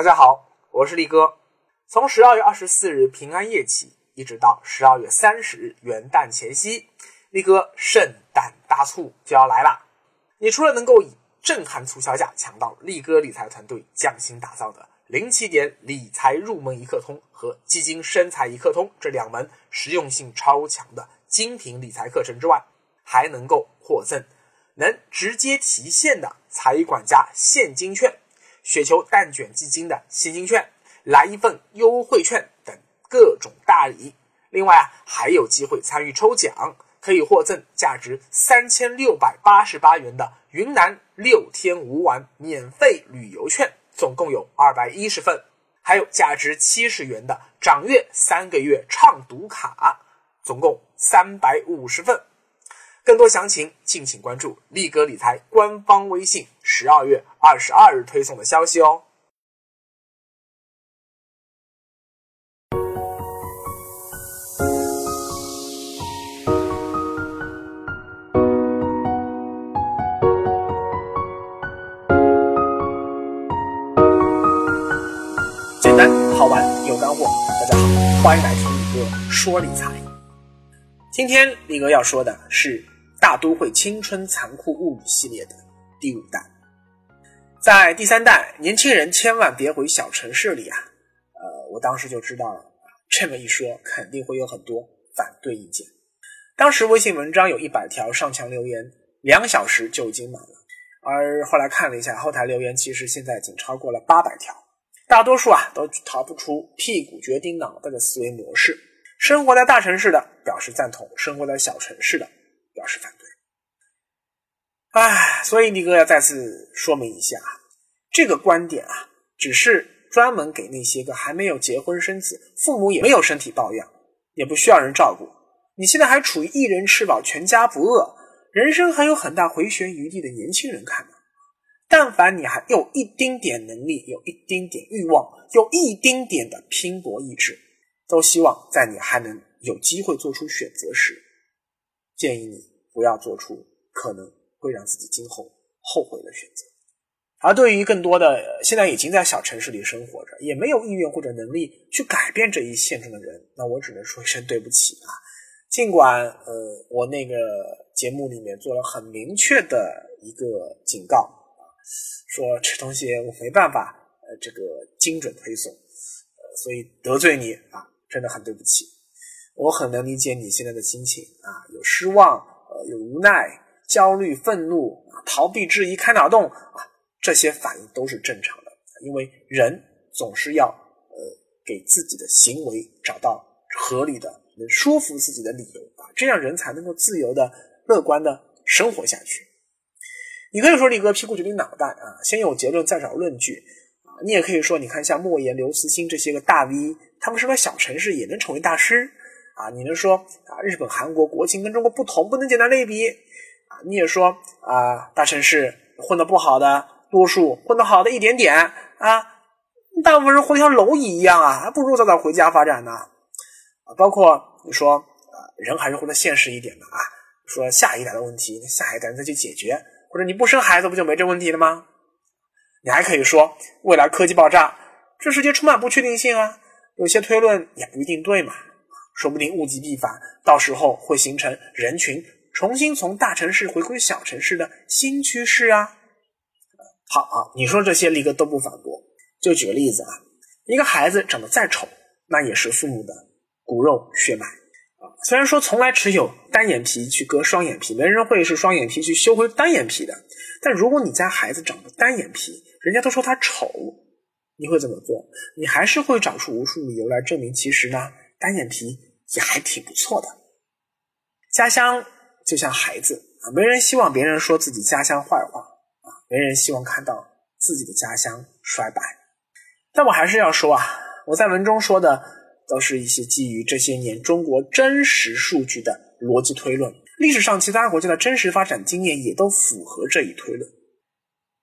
大家好，我是力哥。从十二月二十四日平安夜起，一直到十二月三十日元旦前夕，力哥圣诞大促就要来了。你除了能够以震撼促销价抢到力哥理财团队匠心打造的零起点理财入门一课通和基金生财一课通这两门实用性超强的精品理财课程之外，还能够获赠能直接提现的财管家现金券。雪球蛋卷基金的现金券，来一份优惠券等各种大礼。另外啊，还有机会参与抽奖，可以获赠价值三千六百八十八元的云南六天五晚免费旅游券，总共有二百一十份；还有价值七十元的掌阅三个月畅读卡，总共三百五十份。更多详情，敬请关注力哥理财官方微信。十二月二十二日推送的消息哦。简单好玩有干货，大家好，欢迎来听力哥说理财。今天力哥要说的是。大都会青春残酷物语系列的第五弹，在第三弹，年轻人千万别回小城市里啊！呃，我当时就知道了，这么一说肯定会有很多反对意见。当时微信文章有一百条上墙留言，两小时就已经满了。而后来看了一下后台留言，其实现在已经超过了八百条，大多数啊都逃不出屁股决定脑袋的思维模式。生活在大城市的表示赞同，生活在小城市的。表示反对，唉，所以你哥要再次说明一下，这个观点啊，只是专门给那些个还没有结婚生子、父母也没有身体抱恙、也不需要人照顾，你现在还处于一人吃饱全家不饿、人生还有很大回旋余地的年轻人看的。但凡你还有一丁点能力、有一丁点欲望、有一丁点的拼搏意志，都希望在你还能有机会做出选择时。建议你不要做出可能会让自己今后后悔的选择。而对于更多的现在已经在小城市里生活着，也没有意愿或者能力去改变这一现状的人，那我只能说一声对不起啊！尽管呃，我那个节目里面做了很明确的一个警告啊，说这东西我没办法呃这个精准推送，呃，所以得罪你啊，真的很对不起。我很能理解你现在的心情啊，有失望，有无奈、焦虑、愤怒，逃避、质疑、开脑洞啊，这些反应都是正常的，因为人总是要呃给自己的行为找到合理的、能说服自己的理由啊，这样人才能够自由的、乐观的生活下去。你可以说李哥屁股决定脑袋啊，先有结论再找论据啊，你也可以说，你看像莫言、刘慈欣这些个大 V，他们是个小城市也能成为大师。啊，你能说啊，日本、韩国国情跟中国不同，不能简单类比啊？你也说啊，大城市混得不好的多数，混得好的一点点啊，大部分人活得像蝼蚁一样啊，还不如早早回家发展呢啊！包括你说啊，人还是活得现实一点的啊，说下一代的问题，下一代再去解决，或者你不生孩子不就没这问题了吗？你还可以说未来科技爆炸，这世界充满不确定性啊，有些推论也不一定对嘛。说不定物极必反，到时候会形成人群重新从大城市回归小城市的新趋势啊！好啊，你说这些力哥都不反驳。就举个例子啊，一个孩子长得再丑，那也是父母的骨肉血脉啊。虽然说从来持有单眼皮去割双眼皮，没人会是双眼皮去修回单眼皮的。但如果你家孩子长得单眼皮，人家都说他丑，你会怎么做？你还是会找出无数理由来证明，其实呢，单眼皮。也还挺不错的。家乡就像孩子啊，没人希望别人说自己家乡坏话啊，没人希望看到自己的家乡衰败。但我还是要说啊，我在文中说的都是一些基于这些年中国真实数据的逻辑推论，历史上其他国家的真实发展经验也都符合这一推论。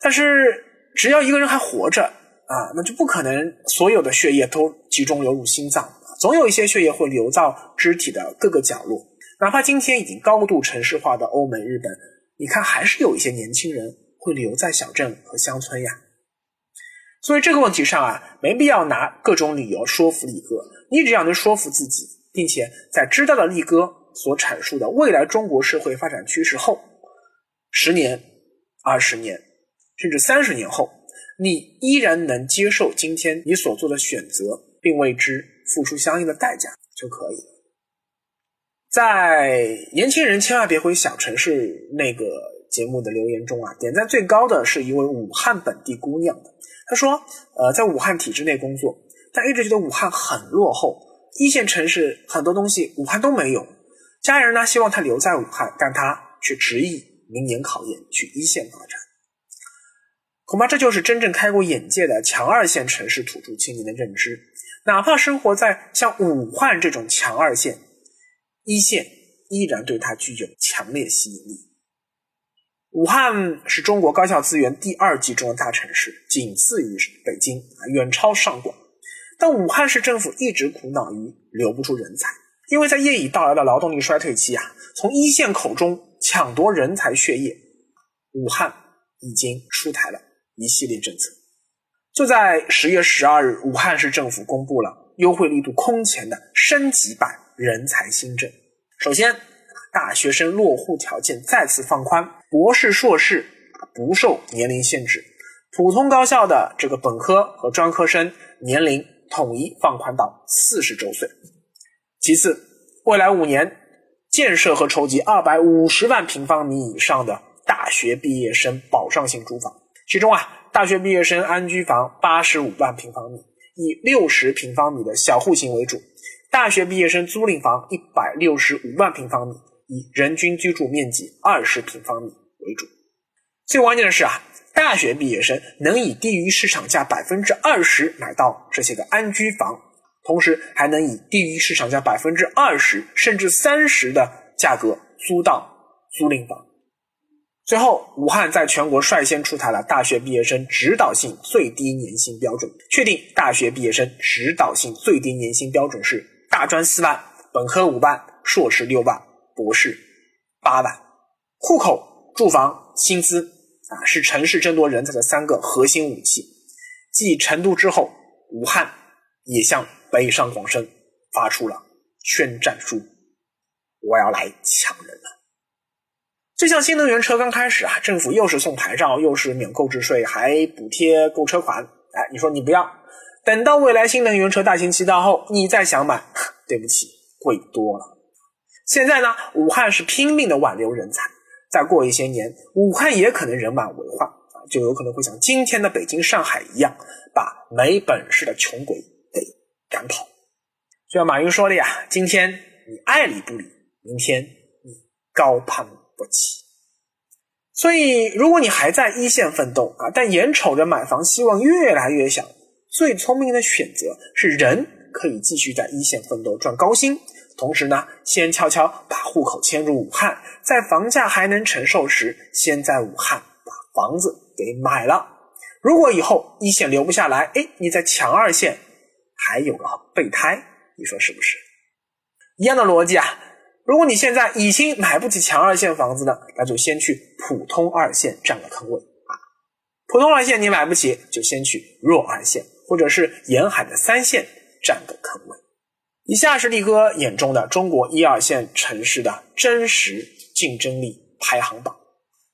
但是只要一个人还活着啊，那就不可能所有的血液都集中流入心脏。总有一些血液会流到肢体的各个角落，哪怕今天已经高度城市化的欧美、日本，你看还是有一些年轻人会留在小镇和乡村呀。所以这个问题上啊，没必要拿各种理由说服力哥，你只要能说服自己，并且在知道了力哥所阐述的未来中国社会发展趋势后，十年、二十年，甚至三十年后，你依然能接受今天你所做的选择，并为之付出相应的代价就可以了。在年轻人千万别回小城市那个节目的留言中啊，点赞最高的是一位武汉本地姑娘的。她说：“呃，在武汉体制内工作，但一直觉得武汉很落后，一线城市很多东西武汉都没有。家人呢希望她留在武汉，但她却执意明年考研去一线发展。恐怕这就是真正开过眼界的强二线城市土著青年的认知。哪怕生活在像武汉这种强二线。”一线依然对它具有强烈吸引力。武汉是中国高校资源第二集中的大城市，仅次于北京，远超上广。但武汉市政府一直苦恼于留不住人才，因为在业已到来的劳动力衰退期啊，从一线口中抢夺人才血液，武汉已经出台了一系列政策。就在十月十二日，武汉市政府公布了优惠力度空前的升级版。人才新政，首先，大学生落户条件再次放宽，博士、硕士不受年龄限制，普通高校的这个本科和专科生年龄统一放宽到四十周岁。其次，未来五年建设和筹集二百五十万平方米以上的大学毕业生保障性住房，其中啊，大学毕业生安居房八十五万平方米，以六十平方米的小户型为主。大学毕业生租赁房一百六十五万平方米，以人均居住面积二十平方米为主。最关键的是啊，大学毕业生能以低于市场价百分之二十买到这些个安居房，同时还能以低于市场价百分之二十甚至三十的价格租到租赁房。最后，武汉在全国率先出台了大学毕业生指导性最低年薪标准，确定大学毕业生指导性最低年薪标准是。大专四万，本科五万，硕士六万，博士八万。户口、住房、薪资啊，是城市争夺人才的三个核心武器。继成都之后，武汉也向北上广深发出了宣战书：我要来抢人了。就像新能源车刚开始啊，政府又是送牌照，又是免购置税，还补贴购车款。哎，你说你不要？等到未来新能源车大行其道后，你再想买，对不起，贵多了。现在呢，武汉是拼命的挽留人才，再过一些年，武汉也可能人满为患啊，就有可能会像今天的北京、上海一样，把没本事的穷鬼给赶跑。就像马云说的呀，今天你爱理不理，明天你高攀不起。所以，如果你还在一线奋斗啊，但眼瞅着买房希望越来越小。最聪明的选择是，人可以继续在一线奋斗赚高薪，同时呢，先悄悄把户口迁入武汉，在房价还能承受时，先在武汉把房子给买了。如果以后一线留不下来，哎，你在强二线还有个备胎，你说是不是？一样的逻辑啊。如果你现在已经买不起强二线房子了，那就先去普通二线占个坑位啊。普通二线你买不起，就先去弱二线。或者是沿海的三线占个坑位。以下是力哥眼中的中国一二线城市的真实竞争力排行榜。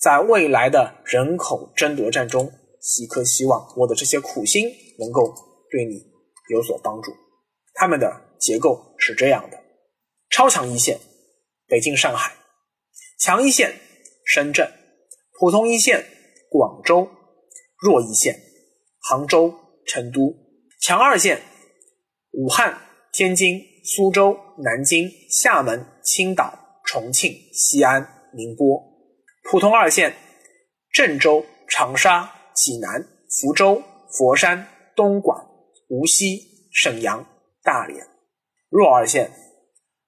在未来的人口争夺战中，希科希望我的这些苦心能够对你有所帮助。他们的结构是这样的：超强一线，北京、上海；强一线，深圳；普通一线，广州；弱一线，杭州。成都。强二线，武汉、天津、苏州、南京、厦门、青岛、重庆、西安、宁波；普通二线，郑州、长沙、济南、福州、佛山、东莞、无锡、沈阳、大连；弱二线，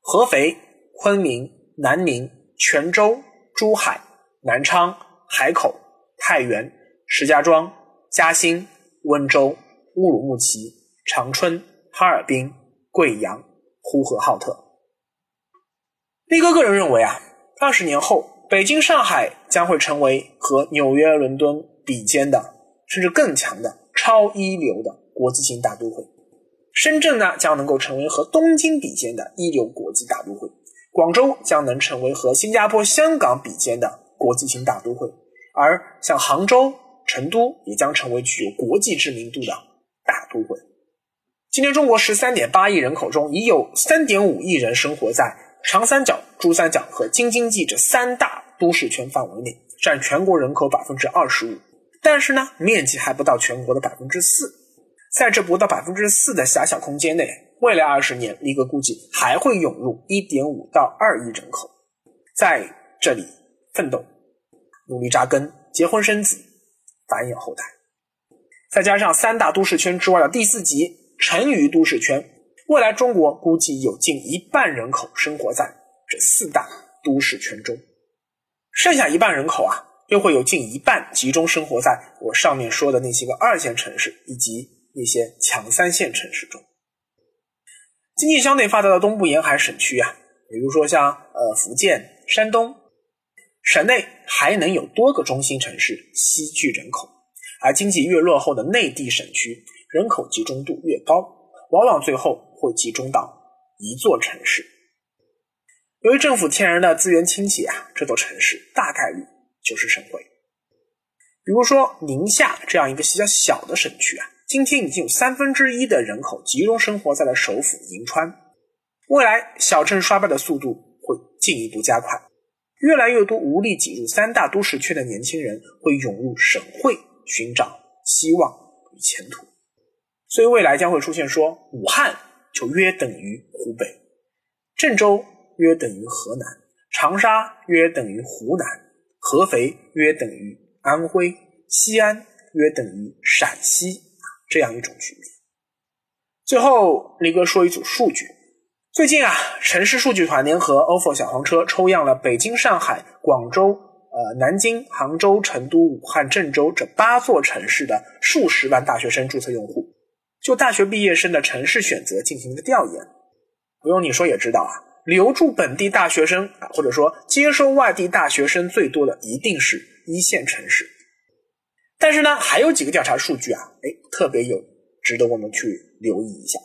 合肥、昆明、南宁、泉州、珠海、南昌、海口、太原、石家庄、嘉兴、温州。乌鲁木齐、长春、哈尔滨、贵阳、呼和浩特。力哥个人认为啊，二十年后，北京、上海将会成为和纽约、伦敦比肩的，甚至更强的超一流的国际性大都会。深圳呢，将能够成为和东京比肩的一流国际大都会；广州将能成为和新加坡、香港比肩的国际性大都会，而像杭州、成都也将成为具有国际知名度的大都会。今年中国十三点八亿人口中，已有三点五亿人生活在长三角、珠三角和京津冀这三大都市圈范围内，占全国人口百分之二十五。但是呢，面积还不到全国的百分之四。在这不到百分之四的狭小空间内，未来二十年，力哥估计还会涌入一点五到二亿人口，在这里奋斗、努力扎根、结婚生子、繁衍后代。再加上三大都市圈之外的第四级成渝都市圈，未来中国估计有近一半人口生活在这四大都市圈中，剩下一半人口啊，又会有近一半集中生活在我上面说的那些个二线城市以及。那些强三线城市中，经济相对发达的东部沿海省区啊，比如说像呃福建、山东，省内还能有多个中心城市吸聚人口，而经济越落后的内地省区，人口集中度越高，往往最后会集中到一座城市。由于政府天然的资源倾斜啊，这座城市大概率就是省会。比如说宁夏这样一个比较小的省区啊。今天已经有三分之一的人口集中生活在了首府银川，未来小镇刷败的速度会进一步加快，越来越多无力挤入三大都市圈的年轻人会涌入省会寻找希望与前途，所以未来将会出现说武汉就约等于湖北，郑州约等于河南，长沙约等于湖南，合肥约等于安徽，西安约等于陕西。这样一种局面。最后，李哥说一组数据。最近啊，城市数据团联合 ofo 小黄车抽样了北京、上海、广州、呃南京、杭州、成都、武汉、郑州这八座城市的数十万大学生注册用户，就大学毕业生的城市选择进行一个调研。不用你说也知道啊，留住本地大学生，或者说接收外地大学生最多的一定是一线城市。但是呢，还有几个调查数据啊，哎，特别有值得我们去留意一下。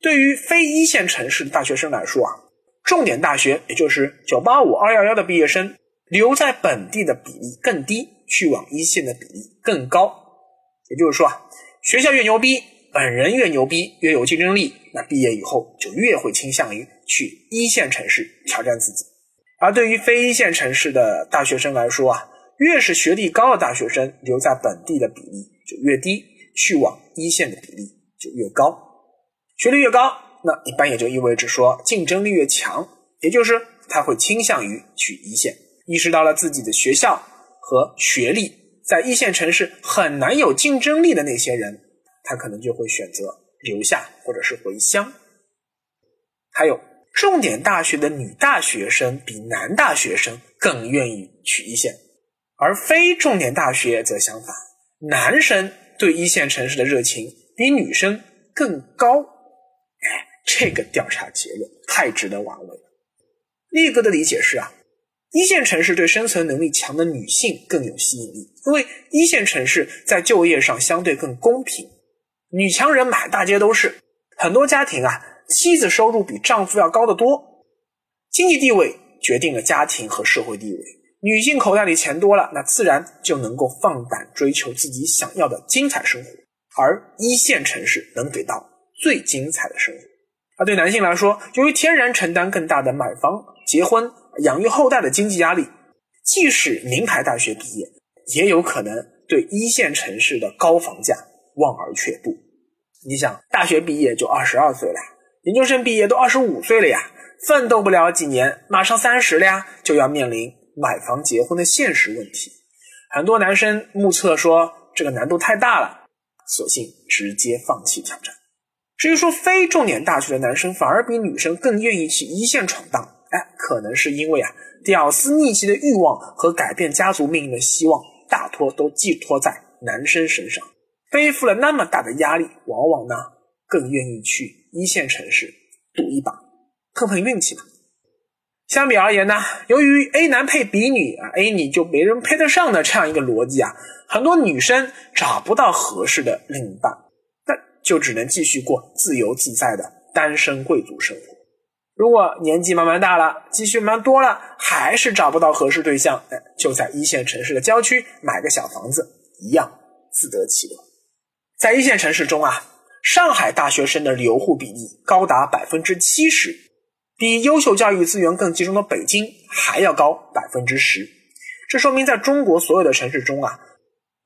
对于非一线城市的大学生来说啊，重点大学，也就是九八五、二幺幺的毕业生，留在本地的比例更低，去往一线的比例更高。也就是说啊，学校越牛逼，本人越牛逼，越有竞争力，那毕业以后就越会倾向于去一线城市挑战自己。而对于非一线城市的大学生来说啊，越是学历高的大学生，留在本地的比例就越低，去往一线的比例就越高。学历越高，那一般也就意味着说竞争力越强，也就是他会倾向于去一线。意识到了自己的学校和学历在一线城市很难有竞争力的那些人，他可能就会选择留下或者是回乡。还有重点大学的女大学生比男大学生更愿意去一线。而非重点大学则相反，男生对一线城市的热情比女生更高。哎，这个调查结论太值得玩味了。力哥的理解是啊，一线城市对生存能力强的女性更有吸引力，因为一线城市在就业上相对更公平，女强人满大街都是，很多家庭啊，妻子收入比丈夫要高得多，经济地位决定了家庭和社会地位。女性口袋里钱多了，那自然就能够放胆追求自己想要的精彩生活，而一线城市能给到最精彩的生活。而对男性来说，由于天然承担更大的买房、结婚、养育后代的经济压力，即使名牌大学毕业，也有可能对一线城市的高房价望而却步。你想，大学毕业就二十二岁了，研究生毕业都二十五岁了呀，奋斗不了几年，马上三十了呀，就要面临。买房结婚的现实问题，很多男生目测说这个难度太大了，索性直接放弃挑战。至于说非重点大学的男生反而比女生更愿意去一线闯荡，哎，可能是因为啊，屌丝逆袭的欲望和改变家族命运的希望，大多都寄托在男生身上，背负了那么大的压力，往往呢更愿意去一线城市赌一把，碰碰运气嘛。相比而言呢，由于 A 男配 B 女啊，A 女就没人配得上的这样一个逻辑啊，很多女生找不到合适的另一半，那就只能继续过自由自在的单身贵族生活。如果年纪慢慢大了，积蓄慢慢多了，还是找不到合适对象，哎，就在一线城市的郊区买个小房子，一样自得其乐。在一线城市中啊，上海大学生的留户比例高达百分之七十。比优秀教育资源更集中的北京还要高百分之十，这说明在中国所有的城市中啊，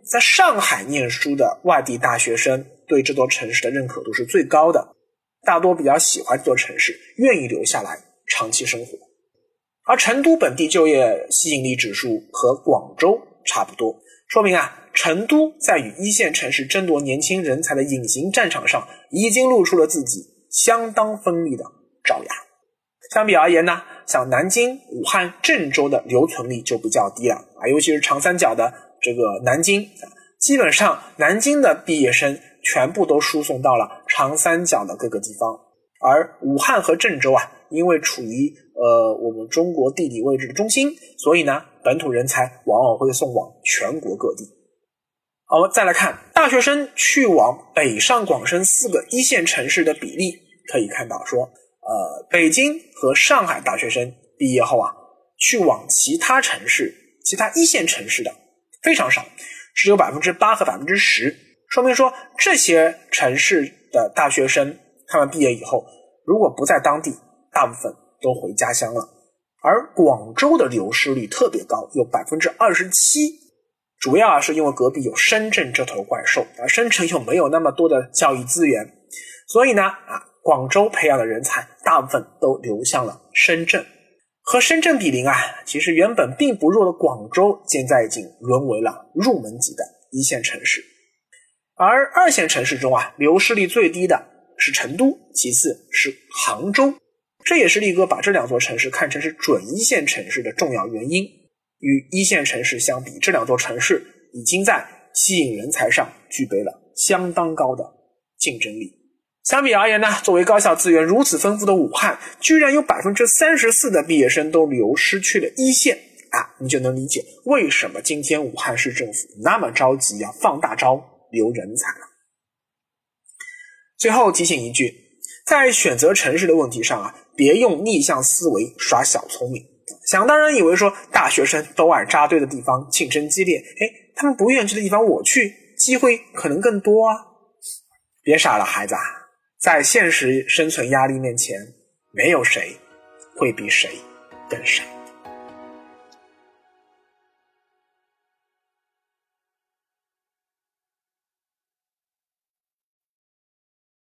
在上海念书的外地大学生对这座城市的认可度是最高的，大多比较喜欢这座城市，愿意留下来长期生活。而成都本地就业吸引力指数和广州差不多，说明啊，成都在与一线城市争夺年轻人才的隐形战场上，已经露出了自己相当锋利的爪牙。相比而言呢，像南京、武汉、郑州的留存率就比较低了啊，尤其是长三角的这个南京，基本上南京的毕业生全部都输送到了长三角的各个地方，而武汉和郑州啊，因为处于呃我们中国地理位置的中心，所以呢，本土人才往往会送往全国各地。好，我们再来看大学生去往北上广深四个一线城市的比例，可以看到说。呃，北京和上海大学生毕业后啊，去往其他城市、其他一线城市的非常少，只有百分之八和百分之十，说明说这些城市的大学生他们毕业以后，如果不在当地，大部分都回家乡了。而广州的流失率特别高，有百分之二十七，主要啊是因为隔壁有深圳这头怪兽，而深圳又没有那么多的教育资源，所以呢啊。广州培养的人才大部分都流向了深圳，和深圳比邻啊，其实原本并不弱的广州，现在已经沦为了入门级的一线城市。而二线城市中啊，流失率最低的是成都，其次是杭州，这也是力哥把这两座城市看成是准一线城市的重要原因。与一线城市相比，这两座城市已经在吸引人才上具备了相当高的竞争力。相比而言呢，作为高校资源如此丰富的武汉，居然有百分之三十四的毕业生都流失去了一线啊，你就能理解为什么今天武汉市政府那么着急要放大招留人才了。最后提醒一句，在选择城市的问题上啊，别用逆向思维耍小聪明，想当然以为说大学生都爱扎堆的地方竞争激烈，哎，他们不愿意去的地方我去，机会可能更多啊，别傻了，孩子啊！在现实生存压力面前，没有谁会比谁更傻。